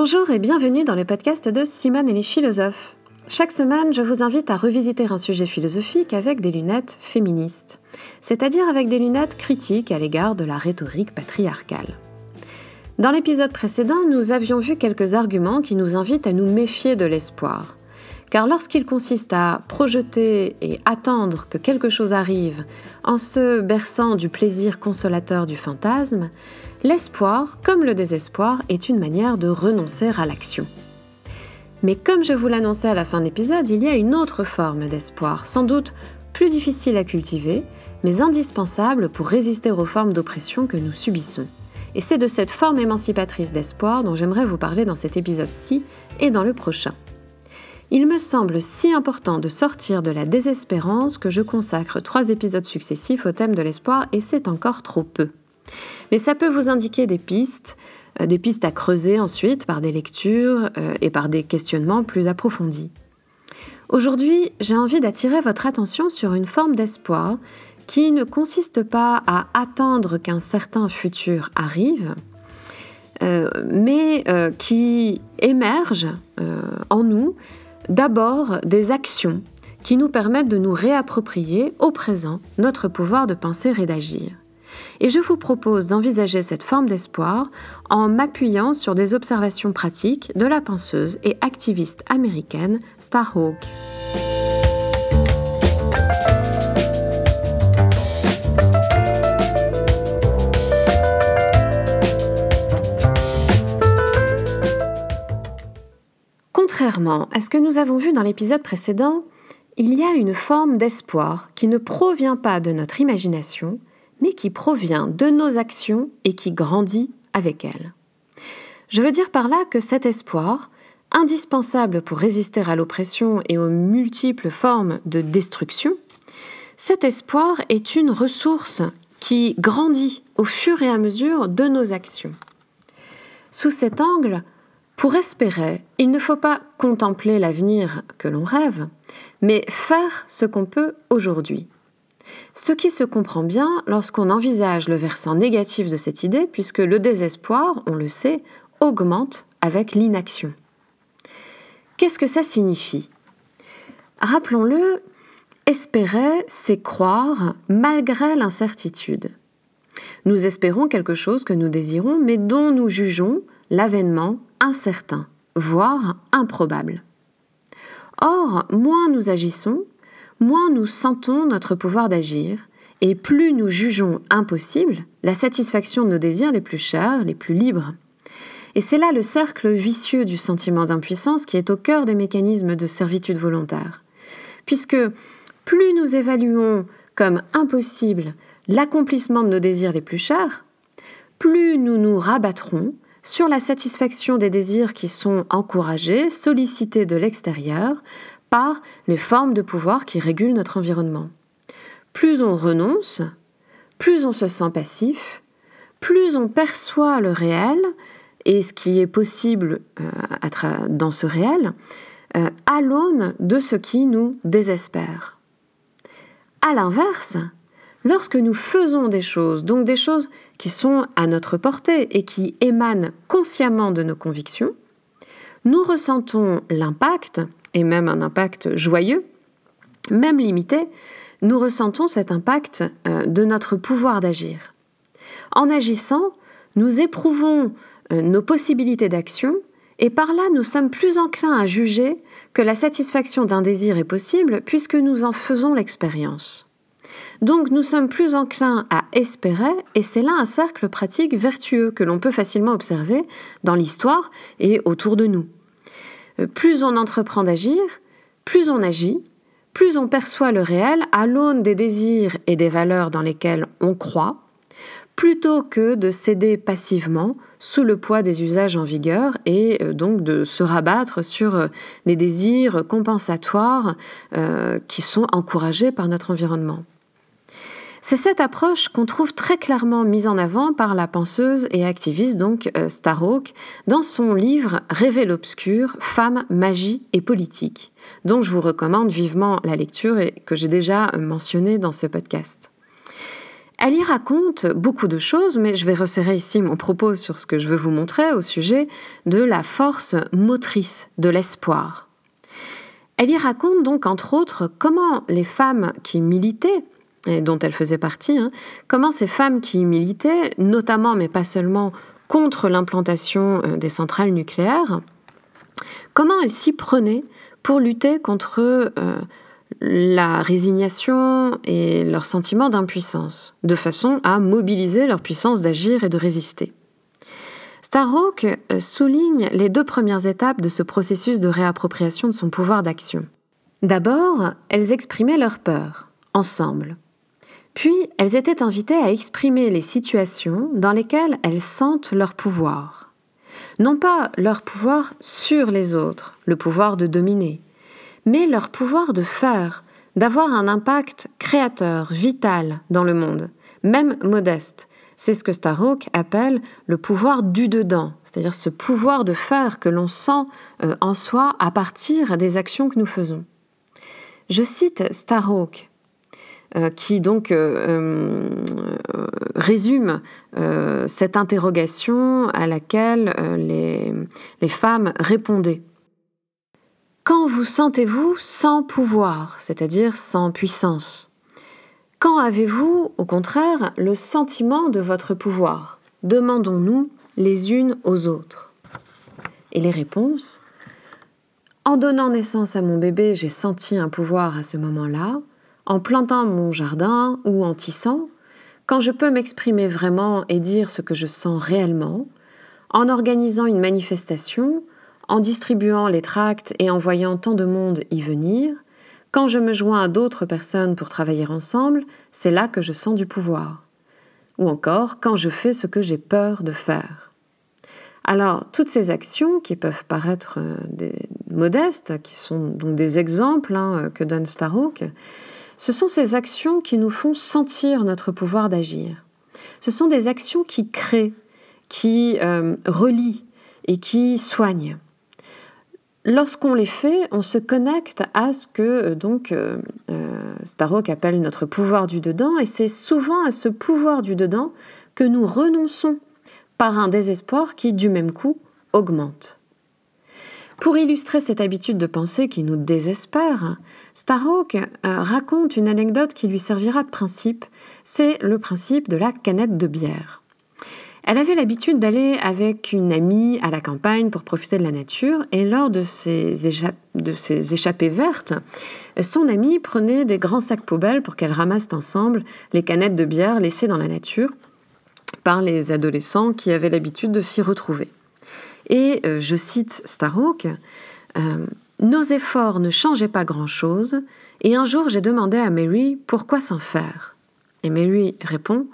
Bonjour et bienvenue dans le podcast de Simone et les philosophes. Chaque semaine, je vous invite à revisiter un sujet philosophique avec des lunettes féministes, c'est-à-dire avec des lunettes critiques à l'égard de la rhétorique patriarcale. Dans l'épisode précédent, nous avions vu quelques arguments qui nous invitent à nous méfier de l'espoir. Car lorsqu'il consiste à projeter et attendre que quelque chose arrive en se berçant du plaisir consolateur du fantasme, l'espoir, comme le désespoir, est une manière de renoncer à l'action. Mais comme je vous l'annonçais à la fin de l'épisode, il y a une autre forme d'espoir, sans doute plus difficile à cultiver, mais indispensable pour résister aux formes d'oppression que nous subissons. Et c'est de cette forme émancipatrice d'espoir dont j'aimerais vous parler dans cet épisode-ci et dans le prochain. Il me semble si important de sortir de la désespérance que je consacre trois épisodes successifs au thème de l'espoir et c'est encore trop peu. Mais ça peut vous indiquer des pistes, euh, des pistes à creuser ensuite par des lectures euh, et par des questionnements plus approfondis. Aujourd'hui, j'ai envie d'attirer votre attention sur une forme d'espoir qui ne consiste pas à attendre qu'un certain futur arrive, euh, mais qui émerge en nous d'abord des actions qui nous permettent de nous réapproprier au présent notre pouvoir de penser et d'agir. Et je vous propose d'envisager cette forme d'espoir en m'appuyant sur des observations pratiques de la penseuse et activiste américaine Starhawk. Contrairement à ce que nous avons vu dans l'épisode précédent, il y a une forme d'espoir qui ne provient pas de notre imagination, mais qui provient de nos actions et qui grandit avec elles. Je veux dire par là que cet espoir, indispensable pour résister à l'oppression et aux multiples formes de destruction, cet espoir est une ressource qui grandit au fur et à mesure de nos actions. Sous cet angle, pour espérer, il ne faut pas contempler l'avenir que l'on rêve, mais faire ce qu'on peut aujourd'hui. Ce qui se comprend bien lorsqu'on envisage le versant négatif de cette idée, puisque le désespoir, on le sait, augmente avec l'inaction. Qu'est-ce que ça signifie? Rappelons-le, espérer, c'est croire malgré l'incertitude. Nous espérons quelque chose que nous désirons, mais dont nous jugeons l'avènement incertain, voire improbable. Or, moins nous agissons, moins nous sentons notre pouvoir d'agir, et plus nous jugeons impossible la satisfaction de nos désirs les plus chers, les plus libres. Et c'est là le cercle vicieux du sentiment d'impuissance qui est au cœur des mécanismes de servitude volontaire. Puisque plus nous évaluons comme impossible l'accomplissement de nos désirs les plus chers, plus nous nous rabattrons sur la satisfaction des désirs qui sont encouragés, sollicités de l'extérieur par les formes de pouvoir qui régulent notre environnement. Plus on renonce, plus on se sent passif, plus on perçoit le réel et ce qui est possible euh, dans ce réel euh, à l'aune de ce qui nous désespère. À l'inverse, lorsque nous faisons des choses, donc des choses qui sont à notre portée et qui émanent consciemment de nos convictions, nous ressentons l'impact, et même un impact joyeux, même limité, nous ressentons cet impact euh, de notre pouvoir d'agir. En agissant, nous éprouvons euh, nos possibilités d'action et par là nous sommes plus enclins à juger que la satisfaction d'un désir est possible puisque nous en faisons l'expérience. Donc nous sommes plus enclins à espérer, et c'est là un cercle pratique vertueux que l'on peut facilement observer dans l'histoire et autour de nous. Euh, plus on entreprend d'agir, plus on agit, plus on perçoit le réel à l'aune des désirs et des valeurs dans lesquelles on croit, plutôt que de céder passivement sous le poids des usages en vigueur et euh, donc de se rabattre sur euh, les désirs compensatoires qui sont encouragés par notre environnement. C'est cette approche qu'on trouve très clairement mise en avant par la penseuse et activiste donc euh, Starhawk dans son livre Rêver l'obscur, Femmes, magie et politique, dont je vous recommande vivement la lecture et que j'ai déjà mentionné dans ce podcast. Elle y raconte beaucoup de choses, mais je vais resserrer ici mon propos sur ce que je veux vous montrer au sujet de la force motrice de l'espoir. Elle y raconte donc entre autres comment les femmes qui militaient, et dont elle faisait partie, hein, comment ces femmes qui militaient, notamment mais pas seulement contre l'implantation euh, des centrales nucléaires, comment elles s'y prenaient pour lutter contre euh, la résignation et leur sentiment d'impuissance, de façon à mobiliser leur puissance d'agir et de résister? Starhawk euh, souligne les deux premières étapes de ce processus de réappropriation de son pouvoir d'action. D'abord, elles exprimaient leur peur, ensemble. Puis, elles étaient invitées à exprimer les situations dans lesquelles elles sentent leur pouvoir. Non pas leur pouvoir sur les autres, le pouvoir de dominer, mais leur pouvoir de faire, d'avoir un impact créateur, vital dans le monde, même modeste. C'est ce que Starhawk appelle le pouvoir du dedans, c'est-à-dire ce pouvoir de faire que l'on sent euh, en soi à partir des actions que nous faisons. Je cite Starhawk, euh, qui donc euh, résume cette interrogation à laquelle les femmes répondaient. Quand vous sentez-vous sans pouvoir, c'est-à-dire sans puissance? Quand avez-vous, au contraire, le sentiment de votre pouvoir? Demandons-nous les unes aux autres. Et les réponses? En donnant naissance à mon bébé, j'ai senti un pouvoir à ce moment-là. En plantant mon jardin ou en tissant, quand je peux m'exprimer vraiment et dire ce que je sens réellement, en organisant une manifestation, en distribuant les tracts et en voyant tant de monde y venir, quand je me joins à d'autres personnes pour travailler ensemble, c'est là que je sens du pouvoir. Ou encore quand je fais ce que j'ai peur de faire. Alors, toutes ces actions qui peuvent paraître euh, modestes, qui sont donc des exemples hein, que donne Starhawk, ce sont ces actions qui nous font sentir notre pouvoir d'agir. Ce sont des actions qui créent, qui euh, relient et qui soignent. Lorsqu'on les fait, on se connecte à ce que euh, donc euh, appelle notre pouvoir du dedans, et c'est souvent à ce pouvoir du dedans que nous renonçons par un désespoir qui, du même coup, augmente. Pour illustrer cette habitude de pensée qui nous désespère, Starhawk raconte une anecdote qui lui servira de principe, c'est le principe de la canette de bière. Elle avait l'habitude d'aller avec une amie à la campagne pour profiter de la nature et lors de ces échappées vertes, son amie prenait des grands sacs poubelles pour qu'elles ramassent ensemble les canettes de bière laissées dans la nature par les adolescents qui avaient l'habitude de s'y retrouver. Et euh, je cite Starhawk, euh, Nos efforts ne changeaient pas grand-chose, et un jour j'ai demandé à Mary pourquoi s'en faire. Et Mary répond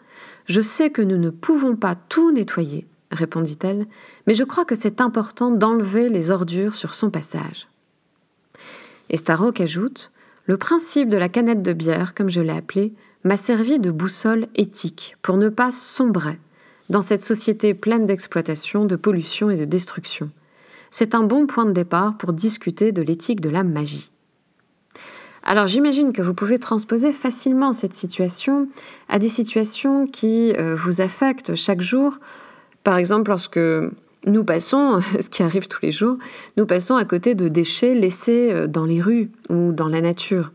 je sais que nous ne pouvons pas tout nettoyer, répondit-elle, mais je crois que c'est important d'enlever les ordures sur son passage. Et Starhawk ajoute Le principe de la canette de bière, comme je l'ai appelée, m'a servi de boussole éthique pour ne pas sombrer dans cette société pleine d'exploitation, de pollution et de destruction. C'est un bon point de départ pour discuter de l'éthique de la magie. Alors j'imagine que vous pouvez transposer facilement cette situation à des situations qui euh, vous affectent chaque jour. Par exemple, lorsque nous passons, ce qui arrive tous les jours, nous passons à côté de déchets laissés euh, dans les rues ou dans la nature.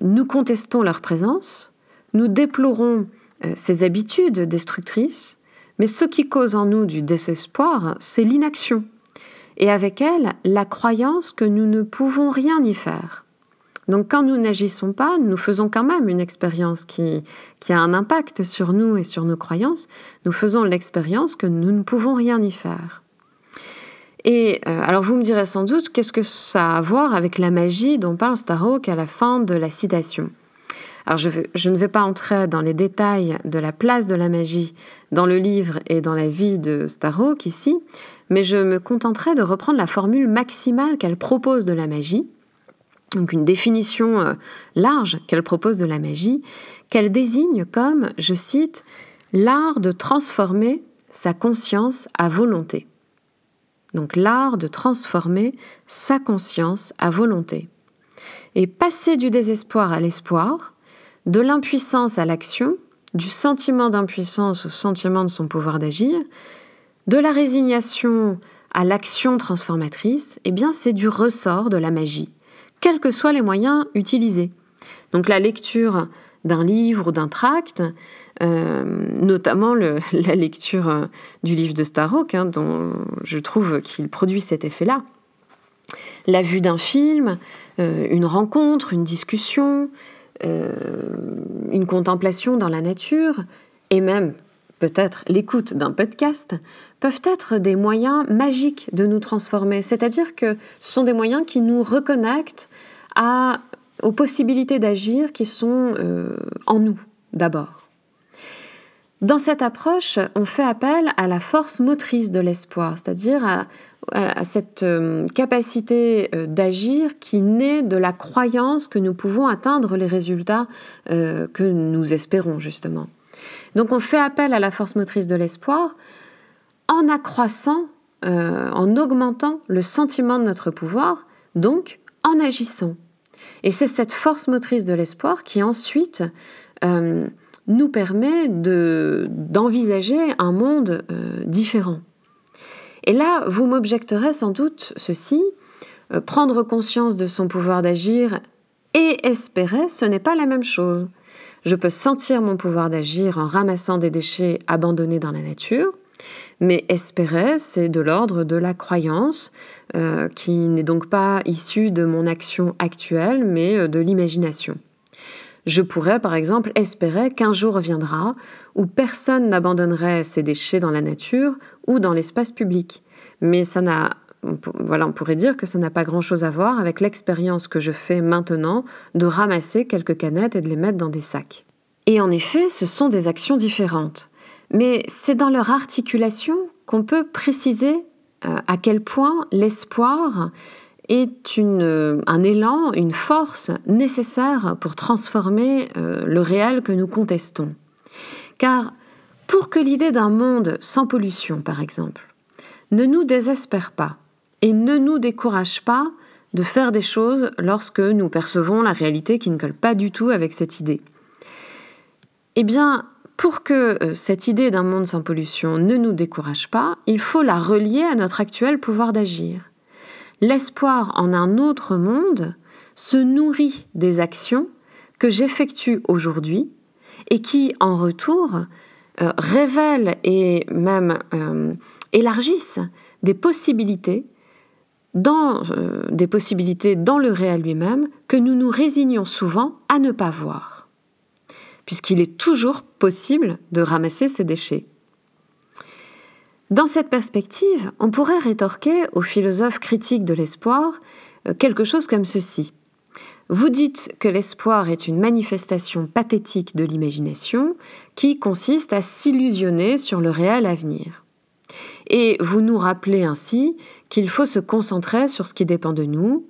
Nous contestons leur présence, nous déplorons euh, ces habitudes destructrices, mais ce qui cause en nous du désespoir, c'est l'inaction. Et avec elle, la croyance que nous ne pouvons rien y faire. Donc quand nous n'agissons pas, nous faisons quand même une expérience qui, a un impact sur nous et sur nos croyances. Nous faisons l'expérience que nous ne pouvons rien y faire. Et euh, alors vous me direz sans doute, qu'est-ce que ça a à voir avec la magie dont parle Starhawk à la fin de la citation? Alors je, ne vais pas entrer dans les détails de la place de la magie dans le livre et dans la vie de Starhawk ici, mais je me contenterai de reprendre la formule maximale qu'elle propose de la magie, donc une définition euh, large qu'elle propose de la magie, qu'elle désigne comme, je cite, l'art de transformer sa conscience à volonté. Donc l'art de transformer sa conscience à volonté. Et passer du désespoir à l'espoir, de l'impuissance à l'action, du sentiment d'impuissance au sentiment de son pouvoir d'agir, de la résignation à l'action transformatrice, eh bien c'est du ressort de la magie, quels que soient les moyens utilisés. Donc la lecture d'un livre ou d'un tract, euh, notamment la lecture euh, du livre de Starhawk, hein, dont je trouve qu'il produit cet effet-là. La vue d'un film, euh, une rencontre, une discussion, une contemplation dans la nature, et même peut-être l'écoute d'un podcast, peuvent être des moyens magiques de nous transformer. C'est-à-dire que ce sont des moyens qui nous reconnectent aux possibilités d'agir qui sont en nous d'abord. Dans cette approche, on fait appel à la force motrice de l'espoir, c'est-à-dire à, cette euh, capacité euh, d'agir qui naît de la croyance que nous pouvons atteindre les résultats euh, que nous espérons justement. Donc on fait appel à la force motrice de l'espoir en accroissant, en augmentant le sentiment de notre pouvoir, donc en agissant. Et c'est cette force motrice de l'espoir qui ensuite nous permet d'envisager un monde euh, différent. Et là, vous m'objecterez sans doute ceci, euh, prendre conscience de son pouvoir d'agir et espérer, ce n'est pas la même chose. Je peux sentir mon pouvoir d'agir en ramassant des déchets abandonnés dans la nature, mais espérer, c'est de l'ordre de la croyance, euh, qui n'est donc pas issue de mon action actuelle, mais de l'imagination. Je pourrais, par exemple, espérer qu'un jour viendra où personne n'abandonnerait ses déchets dans la nature ou dans l'espace public. Mais ça n'a voilà, on pourrait dire que ça n'a pas grand-chose à voir avec l'expérience que je fais maintenant de ramasser quelques canettes et de les mettre dans des sacs. Et en effet, ce sont des actions différentes. Mais c'est dans leur articulation qu'on peut préciser euh, à quel point l'espoir est une, un élan, une force nécessaire pour transformer euh, le réel que nous contestons. Car pour que l'idée d'un monde sans pollution, par exemple, ne nous désespère pas et ne nous décourage pas de faire des choses lorsque nous percevons la réalité qui ne colle pas du tout avec cette idée. Eh bien, pour que euh, cette idée d'un monde sans pollution ne nous décourage pas, il faut la relier à notre actuel pouvoir d'agir. L'espoir en un autre monde se nourrit des actions que j'effectue aujourd'hui et qui, en retour, euh, révèlent et même euh, élargissent des possibilités dans, euh, des possibilités dans le réel lui-même que nous nous résignons souvent à ne pas voir, puisqu'il est toujours possible de ramasser ces déchets. Dans cette perspective, on pourrait rétorquer aux philosophes critiques de l'espoir euh, quelque chose comme ceci. Vous dites que l'espoir est une manifestation pathétique de l'imagination qui consiste à s'illusionner sur le réel avenir. Et vous nous rappelez ainsi qu'il faut se concentrer sur ce qui dépend de nous,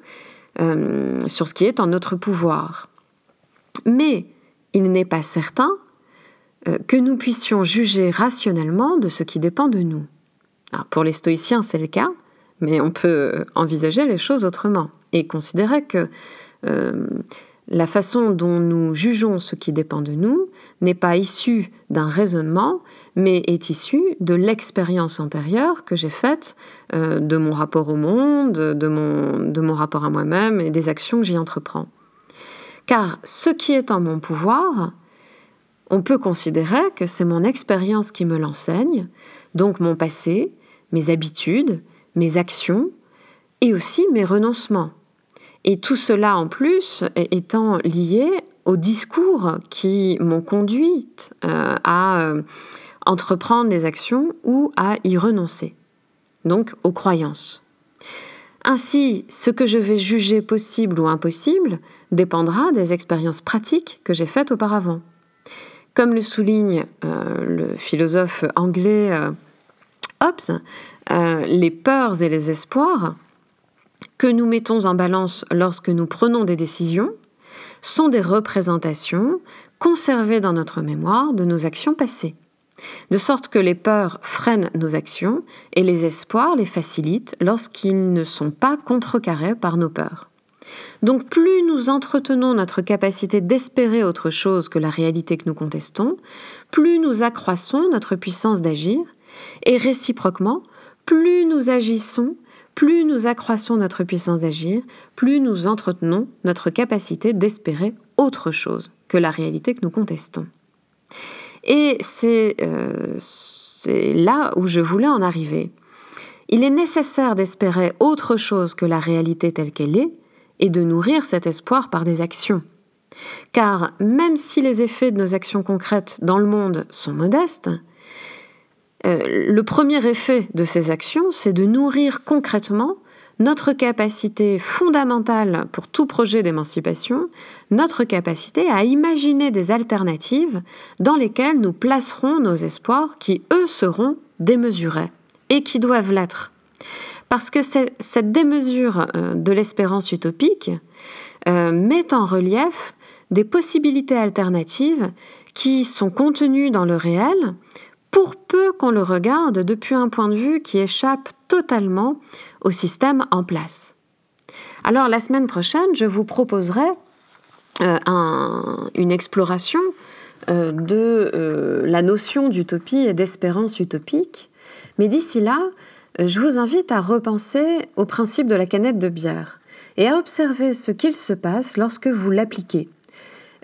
euh, sur ce qui est en notre pouvoir. Mais il n'est pas certain que nous puissions juger rationnellement de ce qui dépend de nous. pour les stoïciens, c'est le cas, mais on peut envisager les choses autrement et considérer que euh, la façon dont nous jugeons ce qui dépend de nous n'est pas issue d'un raisonnement, mais est issue de l'expérience antérieure que j'ai faite euh, de mon rapport au monde, de mon, de mon rapport à moi-même et des actions que j'y entreprends. Car ce qui est en mon pouvoir, on peut considérer que c'est mon expérience qui me l'enseigne, donc mon passé, mes habitudes, mes actions et aussi mes renoncements. Et tout cela en plus étant lié aux discours qui m'ont conduite euh, à euh, entreprendre des actions ou à y renoncer. Donc aux croyances. Ainsi, ce que je vais juger possible ou impossible dépendra des expériences pratiques que j'ai faites auparavant. Comme le souligne euh, le philosophe anglais euh, Hobbes, euh, les peurs et les espoirs que nous mettons en balance lorsque nous prenons des décisions sont des représentations conservées dans notre mémoire de nos actions passées. De sorte que les peurs freinent nos actions et les espoirs les facilitent lorsqu'ils ne sont pas contrecarrés par nos peurs. Donc plus nous entretenons notre capacité d'espérer autre chose que la réalité que nous contestons, plus nous accroissons notre puissance d'agir, et réciproquement, plus nous agissons, plus nous accroissons notre puissance d'agir, plus nous entretenons notre capacité d'espérer autre chose que la réalité que nous contestons. Et c'est euh, là où je voulais en arriver. Il est nécessaire d'espérer autre chose que la réalité telle qu'elle est et de nourrir cet espoir par des actions. Car même si les effets de nos actions concrètes dans le monde sont modestes, euh, le premier effet de ces actions, c'est de nourrir concrètement notre capacité fondamentale pour tout projet d'émancipation, notre capacité à imaginer des alternatives dans lesquelles nous placerons nos espoirs qui, eux, seront démesurés et qui doivent l'être. Parce que cette démesure euh, de l'espérance utopique euh, met en relief des possibilités alternatives qui sont contenues dans le réel, pour peu qu'on le regarde depuis un point de vue qui échappe totalement au système en place. Alors la semaine prochaine, je vous proposerai euh, une exploration de la notion d'utopie et d'espérance utopique. Mais d'ici là, je vous invite à repenser au principe de la canette de bière et à observer ce qu'il se passe lorsque vous l'appliquez.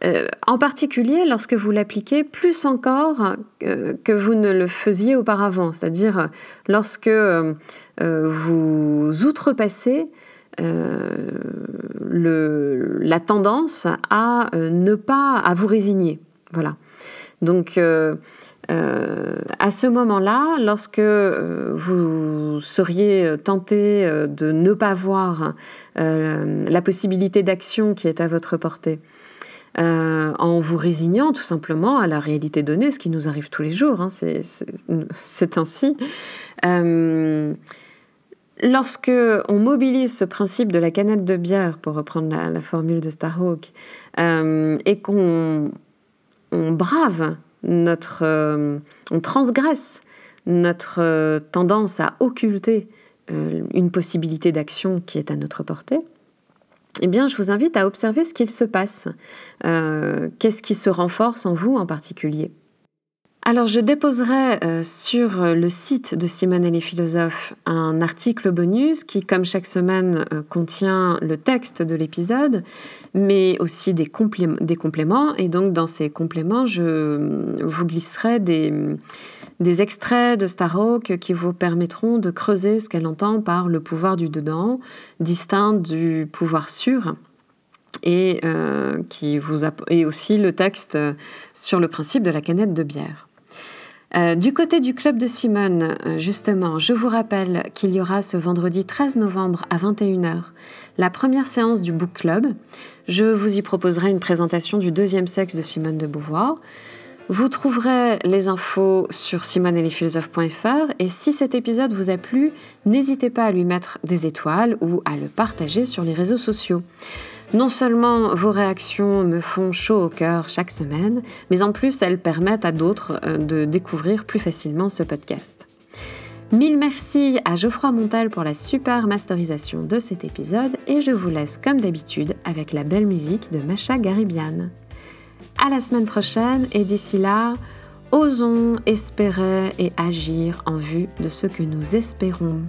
Euh, en particulier lorsque vous l'appliquez plus encore euh, que vous ne le faisiez auparavant, c'est-à-dire lorsque euh, vous outrepassez la tendance à ne pas à vous résigner. Voilà. Donc à ce moment-là, lorsque vous seriez tenté de ne pas voir la possibilité d'action qui est à votre portée, euh, en vous résignant tout simplement à la réalité donnée, ce qui nous arrive tous les jours, hein, c'est ainsi. Euh, lorsque on mobilise ce principe de la canette de bière, pour reprendre la, formule de Starhawk, euh, et qu'on on brave notre, on transgresse notre tendance à occulter une possibilité d'action qui est à notre portée, eh bien, je vous invite à observer ce qu'il se passe. Euh, qu'est-ce qui se renforce en vous en particulier? Alors je déposerai euh, sur le site de Simone et les philosophes un article bonus qui, comme chaque semaine, euh, contient le texte de l'épisode, mais aussi des, compléments. Et donc dans ces compléments, je vous glisserai des, des extraits de Starhawk qui vous permettront de creuser ce qu'elle entend par le pouvoir du dedans, distinct du pouvoir sûr et euh, qui vous et aussi le texte sur le principe de la canette de bière. Euh, du côté du club de Simone, euh, justement, je vous rappelle qu'il y aura ce vendredi 13 novembre à 21h la première séance du book club. Je vous y proposerai une présentation du deuxième sexe de Simone de Beauvoir. Vous trouverez les infos sur simonelesphilosophes.fr et si cet épisode vous a plu, n'hésitez pas à lui mettre des étoiles ou à le partager sur les réseaux sociaux. Non seulement vos réactions me font chaud au cœur chaque semaine, mais en plus elles permettent à d'autres euh, de découvrir plus facilement ce podcast. Mille merci à Geoffroy Montal pour la super masterisation de cet épisode et je vous laisse comme d'habitude avec la belle musique de Macha Garibian. À la semaine prochaine et d'ici là, osons espérer et agir en vue de ce que nous espérons.